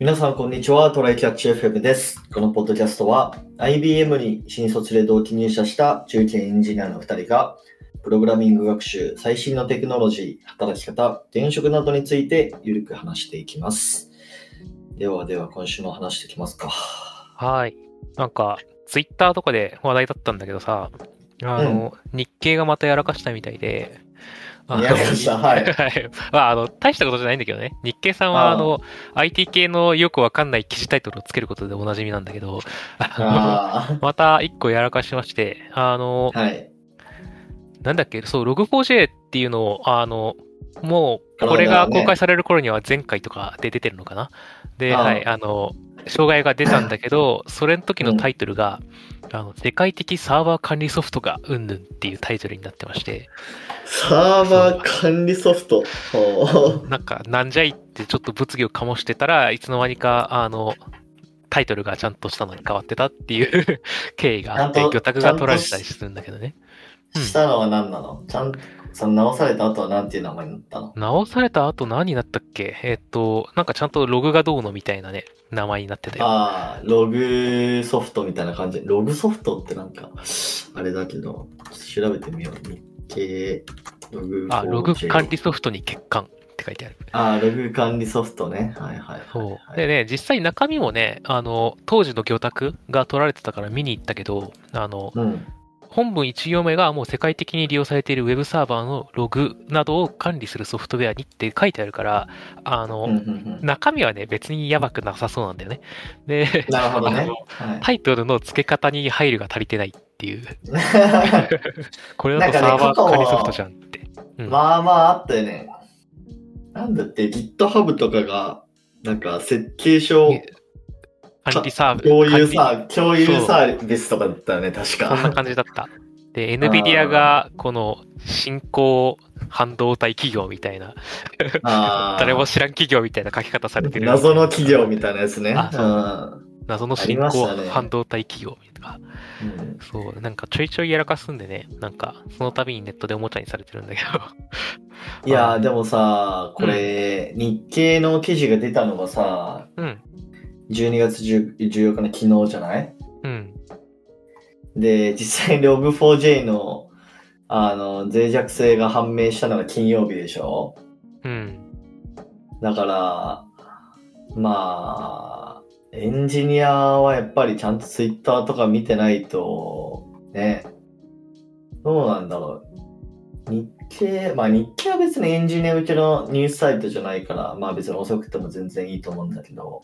皆さん、こんにちは。トライキャッチ FM です。このポッドキャストは、IBM に新卒で同期入社した中堅エンジニアの2人が、プログラミング学習、最新のテクノロジー、働き方、転職などについてゆるく話していきます。ではでは、今週も話していきますか。はい。なんか、ツイッターとかで話題だったんだけどさ、あの、日経がまたやらかしたみたいで、はい。はい。まあ、あの、大したことじゃないんだけどね。日経さんは、あの、IT 系のよくわかんない記事タイトルをつけることでおなじみなんだけど、あのあ また一個やらかしまして、あのあ、、はい。なんだっけ、そう、Log4j っていうのを、あの、もう、これが公開される頃には前回とかで出てるのかな？で、はい、あの、障害が出たんだけど、それの時のタイトルが、あの、世界的サーバー管理ソフトがうんぬんっていうタイトルになってまして、サーバー管理ソフト。なんか、なんじゃいってちょっと物議を醸してたらいつの間にか、あの、タイトルがちゃんとしたのに変わってたっていう経緯があって、魚拓が取られてたりするんだけどね。うんしたのは何なの？ちゃんと、その直された後は何ていう名前になったの？直された後何になったっけ？えっと、なんかちゃんとログがどうのみたいなね、名前になってたよ。ああ、ログソフトみたいな感じ。ログソフトってなんか、あれだけど、調べてみよう。日経、ログあ、ログ 4J 管理ソフトに欠陥って書いてある。ああ、ログ管理ソフトね。はいはいは。い。でね、実際中身もね、あの、当時の魚拓が取られてたから見に行ったけど、あの、うん。本文1行目がもう世界的に利用されているウェブサーバーのログなどを管理するソフトウェアにって書いてあるから、あの、うんうんうん中身はね、別にやばくなさそうなんだよね。で、なるほどねタイトルの付け方に配慮が足りてないっていう。これだとサーバー管理ソフトじゃんって。うんまあまああったよね。なんだって GitHub とかが、なんか設計書管理サービス。共有サー、共有サービスとかだったよね、確そんなか。感じだった。で、NVIDIA が、この、新興半導体企業みたいな、誰も知らん企業みたいな書き方されてる。謎の企業みたいなやつね。あそううん謎の新興半導体企業みたいな。うんそう、なんかちょいちょいやらかすんでね、なんか、その度にネットでおもちゃにされてるんだけど。いやー でもさ、これ、日経の記事が出たのがさ、うん、12月10 14日の昨日じゃない？うん、で、実際に Log4j の、あの、脆弱性が判明したのが金曜日でしょ？うん。だから、まあ、エンジニアはやっぱりちゃんと Twitter とか見てないと、ね、どうなんだろう？日経、まあ日経は別にエンジニア向けのニュースサイトじゃないから、まあ別に遅くても全然いいと思うんだけど、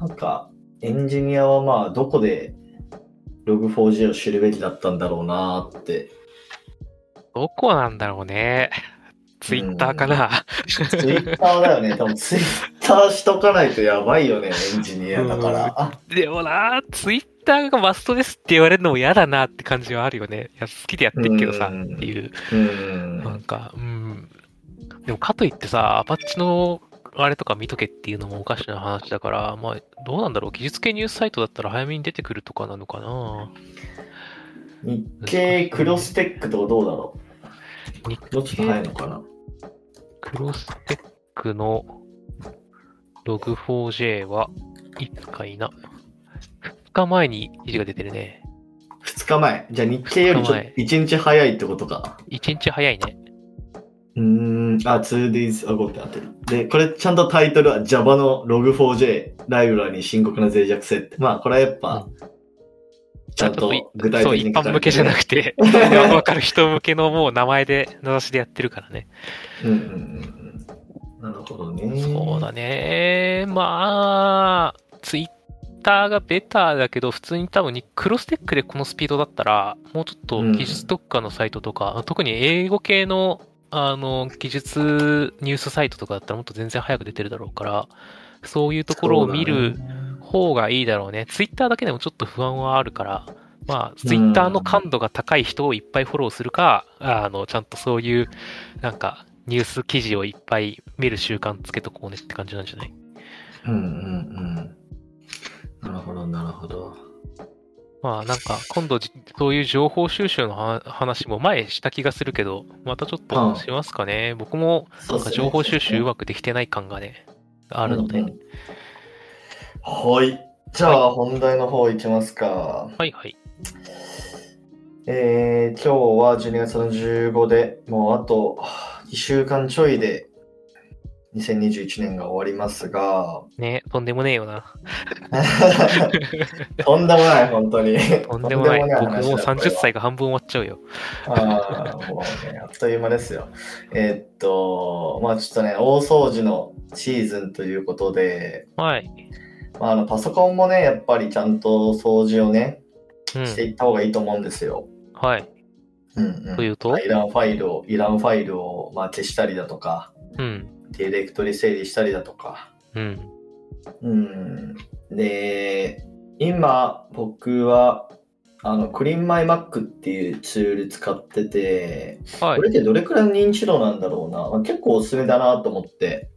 なんか、エンジニアはまあどこで Log4j を知るべきだったんだろうなーって。どこなんだろうね。ツイッターかな。ツイッターだよね。多分ツイッターしとかないとやばいよね、エンジニアだから。あでもな、ツイッターがマストですって言われるのも嫌だなって感じはあるよね。いや、好きでやってるけどさ、うんっていう。うん。なんか、うん。でもかといってさ、アパッチのあれとか見とけっていうのもおかしな話だから、まあ、どうなんだろう。技術系ニュースサイトだったら早めに出てくるとかなのかな。日経クロステックとかどうだろ日うどっちが早いのかな？クロステックの Log4j はいつかいな。2日前に記事が出てるね。?2 日前。じゃあ日経よりちょっと1日早いってことか。1日早いね。うーん。あ、2days ago ってなってる。で、これちゃんとタイトルは Java の Log4j ライブラリに深刻な脆弱性って。まあこれはやっぱ、ちゃんと具体そう、的に書かれてる一般向けじゃなくて、わかる人向けのもう名前で、名指しでやってるからね。うんうんうんうん。なるほどね。そうだね。まあ、ツイッターがベターだけど、普通に多分にクロステックでこのスピードだったら、もうちょっとうん技術特化のサイトとか、特に英語系の、あの、技術ニュースサイトとかだったらもっと全然早く出てるだろうから、そういうところを見る方がいいだろうね。ツイッターだけでもちょっと不安はあるから、まあ、ツイッターの感度が高い人をいっぱいフォローするか、あの、ちゃんとそういう、なんか、ニュース記事をいっぱい見る習慣つけとこうねって感じなんじゃない？うんうんうん。なるほど、なるほど。まあなんか今度じそういう情報収集のは話も前した気がするけど、またちょっとしますかね。僕もなんか情報収集うまくできてない感がね、があるので。うんうんはい。じゃあ、本題の方いきますか。はいはい。えー、今日は12月の15で、もうあと2週間ちょいで2021年が終わりますが、ねとんでもねえよな。とんでもない、本当に。とんでもない。僕もう話だこれ30は歳が半分終わっちゃうよ。ああ、もうね、あっという間ですよ。えーっと、まあちょっとね、大掃除のシーズンということで、はい。まあ、あのパソコンもね、やっぱりちゃんと掃除をね、うん。していった方がいいと思うんですよ。はい。うんうんというと？いらんファイルを、いらんファイルを、まあ、消したりだとか、うん。ディレクトリ整理したりだとか。うん。うん。で、今、僕は、あの、クリーンマイマックっていうツール使ってて、はいこ。れってどれくらいの認知度なんだろうな。まあ結構おすすめだなと思って、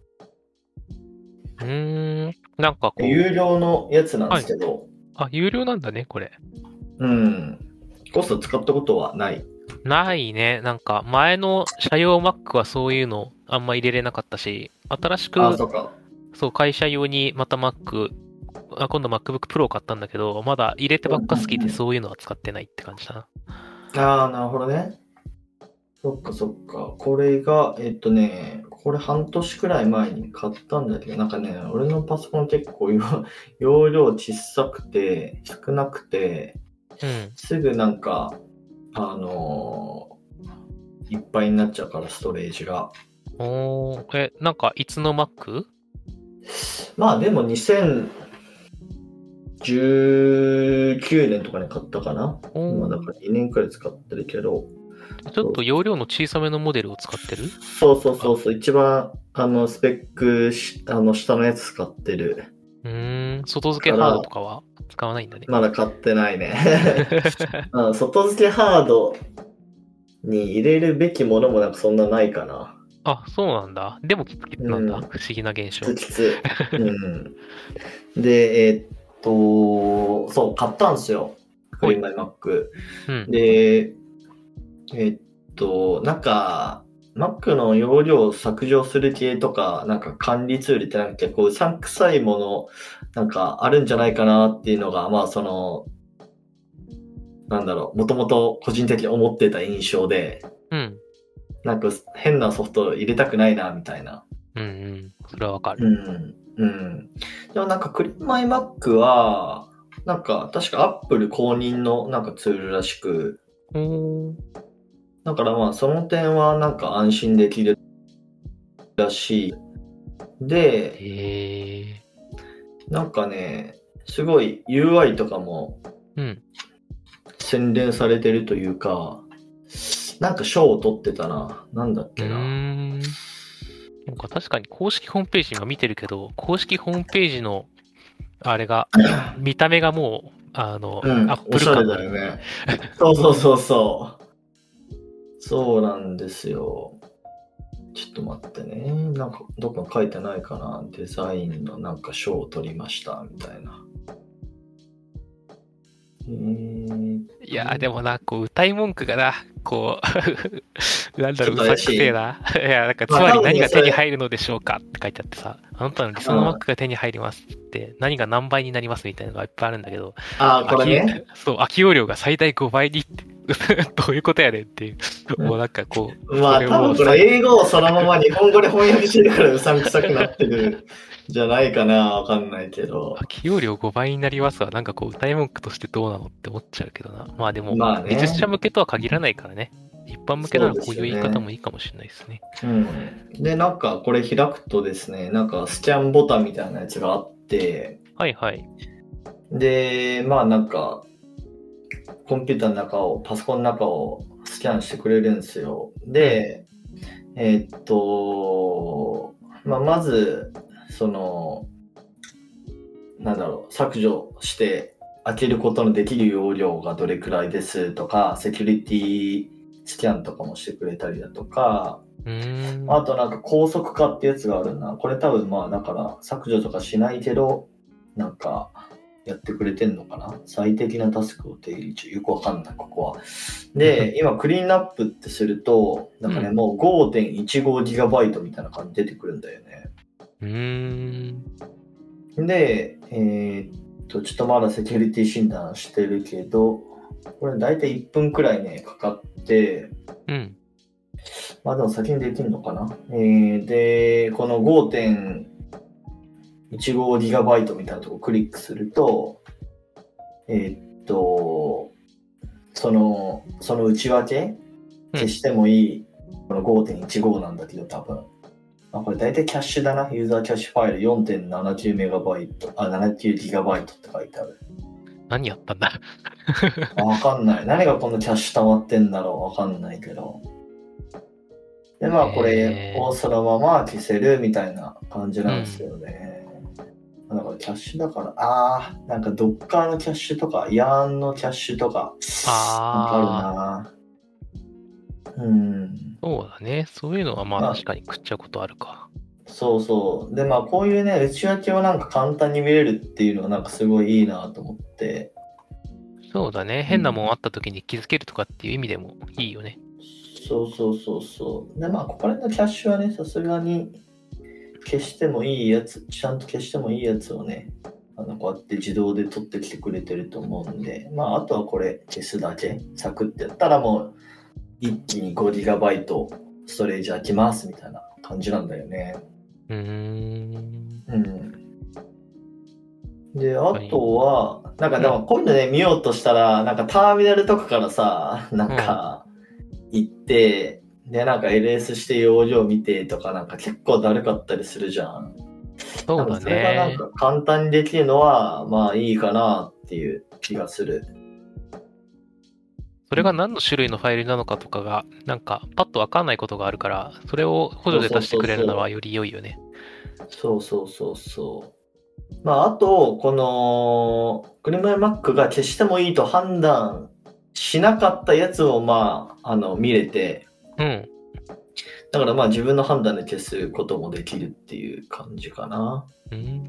うーん。なんかこう、有料のやつなんですけど、あ、有料なんだね、これ。うん。コスト使ったことはない。ないね。なんか、前の社用 Mac はそういうのあんま入れれなかったし、新しく、あ、そうか。そう、会社用にまた Mac、あ今度 MacBook Pro 買ったんだけど、まだ入れてばっか好きでそういうのは使ってないって感じだな。ああ、なるほどね。そっかそっか。これが、えっとね、これ半年くらい前に買ったんだけど、なんかね、俺のパソコン結構容 容量小さくて、少なくて、うん。すぐなんか、あのーいっぱいになっちゃうから、ストレージが。おー、え、なんか、いつの Mac? まあでも2019年とかに買ったかな。お今だから2年くらい使ってるけど。ちょっと容量の小さめのモデルを使ってる？そうそうそうそう、一番あのスペックしあの下のやつ使ってる。うーん、外付けハードとかは？使わないんだね。まだ買ってないね。あ 外付けハードに入れるべきものもなんかそんなないかな。あ、そうなんだ。でもキツキツなんだ。うん不思議な現象。きつきつ。うん。で、えーっと、そう、買ったんですよ。クリーンマイマック。うん。で、えーっと、なんか、Mac の容量を削除する系とか、なんか管理ツールってなんか結構うさんくさいもの、なんかあるんじゃないかなっていうのが、まあその、なんだろう、もともと個人的に思ってた印象で、うん。なんか変なソフト入れたくないな、みたいな。うんうん。それはわかうる。ん。うん。でもなんかクリーンマイマックは、なんか確か Apple 公認のなんかツールらしく。だからまあその点はなんか安心できるらしい。で。なんかね、すごい UI とかもうん。洗練されてるというか、なんか賞を取ってたな。なんだっうけな。なんか確かに公式ホームページ今見てるけど、公式ホームページの、あれが、見た目がもう、あの、うんアッ、プおしゃれル感だよね。そうそうそうそう。そうなんですよ。ちょっと待ってね。なんか、どっか書いてないかな。デザインのなんか賞を取りました、みたいな。えー、いやーでもな、こう、歌い文句がな、こう、なんだろう、うさくせえな。いや、なんか、つまり何が手に入るのでしょうかって書いてあってさ、あなたの理想のマックが手に入りますって、何が何倍になりますみたいなのがいっぱいあるんだけど、あー、これね。そう、空き容量が最大5倍にって、どういうことやねんっていう。うんもうなんかこう、まあ多分これ英語をそのまま日本語で翻訳してるからうさんくさくなってるんじゃないかな。わかんないけど。空き容量5倍になりますは、なんかこう、歌い文句としてどうなのって思っちゃうけどな。まあでも、まあね技術者向けとは限らないからね。一般向けならこういう言い方もいいかもしれないですね。うん。で、なんかこれ開くとですね、なんかスキャンボタンみたいなやつがあって、はいはい。で、まあなんか、コンピューターの中を、パソコンの中をスキャンしてくれるんですよ。で、えーっと、まあまず、その、なんだろう、削除して開けることのできる容量がどれくらいですとか、セキュリティスキャンとかもしてくれたりだとか。あとなんか高速化ってやつがあるな。これ多分まあだから削除とかしないけど、なんかやってくれてんのかな最適なタスクを定義中。よくわかんない、ここは。で、今クリーンアップってすると、なんかね、うんもう 5.15GB みたいな感じ出てくるんだよね。うーん。で、えーっと、ちょっとまだセキュリティ診断してるけど、これ大体1分くらいね、かかって、うん。まあでも先にできるのかな？えーで、この 5.15GB みたいなとこクリックすると、えーっと、その、その内訳消してもいい、この5.15なんだけど多分。あ、これ大体キャッシュだな。ユーザーキャッシュファイル 4.79MB、あ、79GB って書いてある。何やったんだ？あわかんない。何がこんなキャッシュ溜まってんだろうわかんないけど。で、まあこれをそのまま消せるみたいな感じなんですよね。だからキャッシュだから、あー、なんかドッカーのキャッシュとか、ヤーンのキャッシュとか、あかあるな。うん。そうだね。そういうのはままああ確かに食っちゃうことあるか。そうそう。で、まあこういうね、内訳をなんか簡単に見れるっていうのはなんかすごいいいなと思って。そうだね。変なもんあった時に気づけるとかっていう意味でもいいよね。そうそうそうそう。で、まあ、ここら辺のキャッシュはね、さすがに消してもいいやつ、ちゃんと消してもいいやつをね、あのこうやって自動で取ってきてくれてると思うんで、まあ、あとはこれ消すだけ、サクってやったらもう、一気に 5GB ストレージ空きますみたいな感じなんだよね。うーん。うん。で、あとは、なんかでもこういうのね、見ようとしたら、なんかターミナルとかからさ、なんか行って、で、なんか LS して容量見てとか、なんか結構だるかったりするじゃん。そうだなんかそれがなんね。か簡単にできるのは、まあいいかなっていう気がする。それが何の種類のファイルなのかとかが、なんかパッとわかんないことがあるから、それを補助で出してくれるのはより良いよね。そうそうそうそう。まあ、あと、この、クリマックが消してもいいと判断しなかったやつを、まあ、あの、見れて、うん。だからまあ自分の判断で消すこともできるっていう感じかな。うん。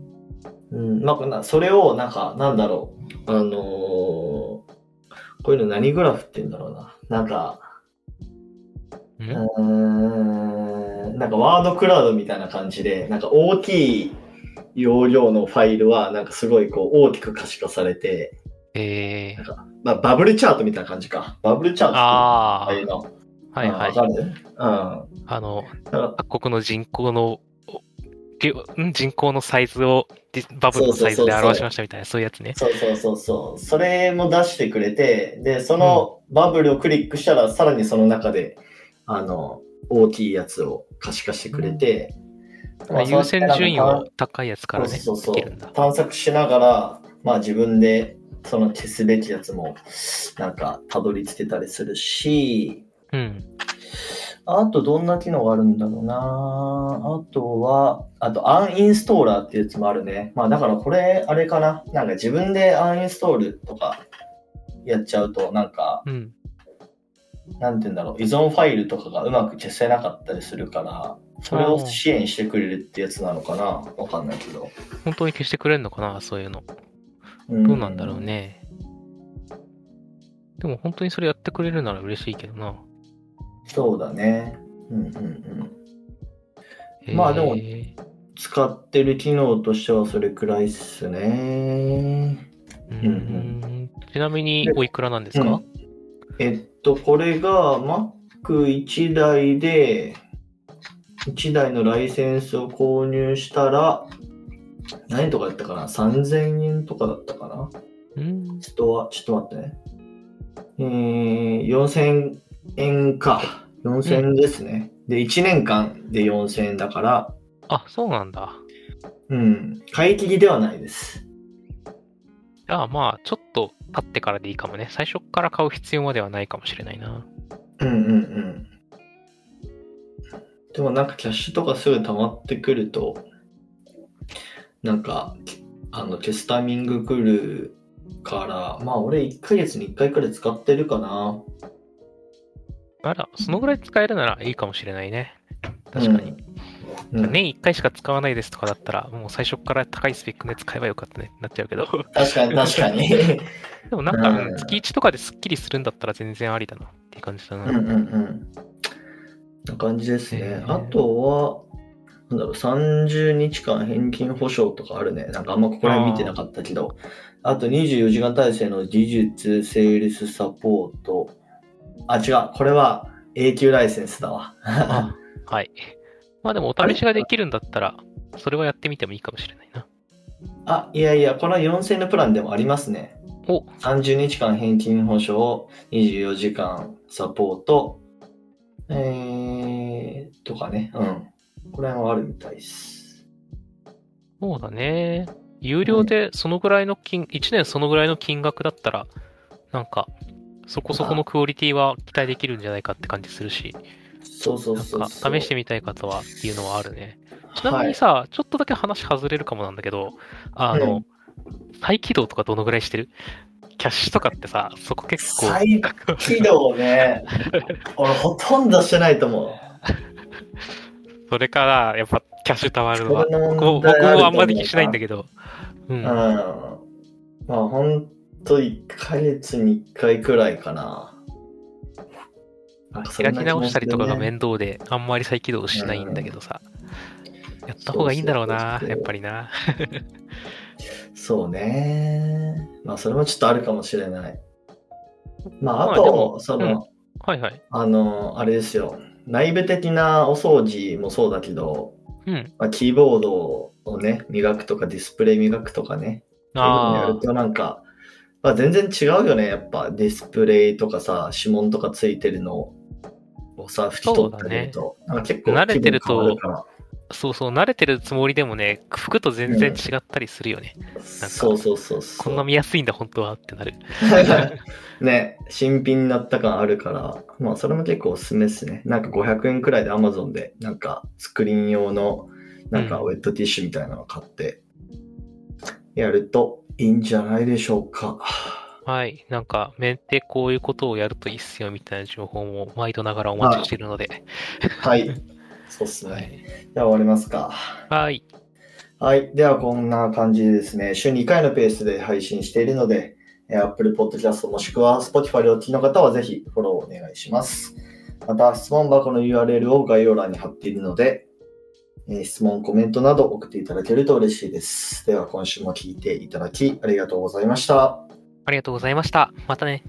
うん、まあな、それを、なんか、なんだろう。あのーこういうの何グラフって言うんだろうな。なんか、ううんなんかワードクラウドみたいな感じで、なんか大きい容量のファイルは、なんかすごいこう大きく可視化されて、えー、まあバブルチャートみたいな感じか。バブルチャートあああいうの。あ、はいはいうん。あの、各国の人口の、人口のサイズをバブルのサイズで表しましたみたいな、そういうやつね。そうそうそうそう。それも出してくれて、で、そのバブルをクリックしたら、さらにその中で、あの、大きいやつを可視化してくれて、まあ優先順位を高いやつからね、そうそうそう。探索しながら、まあ自分でその消すべきやつも、なんか、たどり着けたりするし、うん。あとどんな機能があるんだろうなあとは、あとアンインストーラーっていうやつもあるね。まあだからこれ、あれかな。なんか自分でアンインストールとかやっちゃうと、なんか、うん。なんて言うんだろう、依存ファイルとかがうまく消せなかったりするから、それを支援してくれるってやつなのかなわかんないけど。本当に消してくれるのかな、そういうの。うんどうなんだろうね。でも本当にそれやってくれるなら嬉しいけどな。そうだね。うんうんうん。まあでもへ使ってる機能としてはそれくらいっすね。ーうーんちなみにおいくらなんですか、うんえっと、これが Mac1 台で、1台のライセンスを購入したら、何とかだったかな ?3000 円とかだったかな？うん、ストア、ちょっと待ってね。えー、4000円か。4000円ですね。で、1年間で4000円だから、あ、そうなんだ。うん、買い切りではないです。じゃあまあ、ちょっと経ってからでいいかもね。最初から買う必要まではないかもしれないな。うんうんうん。でもなんかキャッシュとかすぐ溜まってくると、なんか、あの、消すタイミング来るから、まあ俺1ヶ月に1回くらい使ってるかな。あら、そのぐらい使えるならいいかもしれないね。確かに。うん年1回しか使わないですとかだったら、もう最初から高いスペックのやつ買えばよかったね。なっちゃうけど。確かに確かに。でもなんか、うんうん月1とかですっきりするんだったら全然ありだなっていう感じだな。うんうんうん。な感じですねへ。ーあとは、なんだろう、30日間返金保証とかあるね。なんかあんまここら辺見てなかったけど、あと24時間体制の技術、セールスサポート。あ、違う。これは永久ライセンスだわ。あはい。まあでもお試しができるんだったら、それはやってみてもいいかもしれないな。あ、いやいや、この4000のプランでもありますね。お30日間返金保証、24時間サポート、えー、とかね。うん。これはあるみたいです。そうだね。有料でそのぐらいの金、1年そのぐらいの金額だったら、なんか、そこそこのクオリティは期待できるんじゃないかって感じするし、そうそうなんかそうそう。試してみたい方はっていうのはあるね。ちなみにさ、ちょっとだけ話外れるかもなんだけど、あの、うん再起動とかどのぐらいしてる？キャッシュとかってさ、そこ結構、再起動ね。俺ほとんどしてないと思う。それから、やっぱキャッシュ溜まるのは、僕もあんまり気しないんだけど、ううん。ん。まあほんと1ヶ月に1回くらいかな。開き直したりとかが面倒で、あんまり再起動しないんだけどさ、やった方がいいんだろうなやっぱりな。そうね。まあそれもちょっとあるかもしれない。まああと、もその、はいはい。あの、あれですよ。内部的なお掃除もそうだけど、うん。まあ、キーボードをね、磨くとかディスプレイ磨くとかね、そういうのやあるとなんか、まあ、全然違うよね、やっぱディスプレイとかさ、指紋とかついてるのをさ、拭き取ったりると、なんか結構慣れてるとそうそう、慣れてるつもりでもね、服と全然違ったりするよね。そうそうそうそう。こんな見やすいんだ、本当はってなる。ね、新品になった感あるから、まあそれも結構おすすめですね。なんか500円くらいで Amazon で、なんかスクリーン用の、なんかうんウェットティッシュみたいなのを買って、やるといいんじゃないでしょうか。はい。なんか、メンテこういうことをやるといいっすよみたいな情報も毎度ながらお待ちしているので。はい。そうっすはね。い。では終わりますか。はい。はい。では、こんな感じでですね、週2回のペースで配信しているので、えー Apple Podcast もしくは Spotify でお聞きの方はぜひフォローお願いします。また、質問箱の URL を概要欄に貼っているので、えー質問、コメントなど送っていただけると嬉しいです。では、今週も聞いていただきありがとうございました。ありがとうございました。またね。